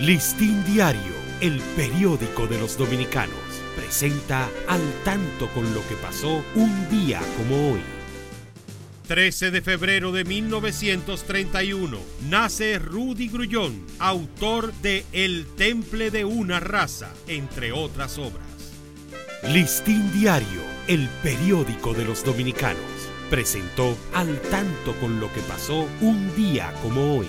Listín Diario, el periódico de los dominicanos, presenta al tanto con lo que pasó un día como hoy. 13 de febrero de 1931 nace Rudy Grullón, autor de El Temple de una raza, entre otras obras. Listín Diario, el periódico de los dominicanos, presentó al tanto con lo que pasó un día como hoy.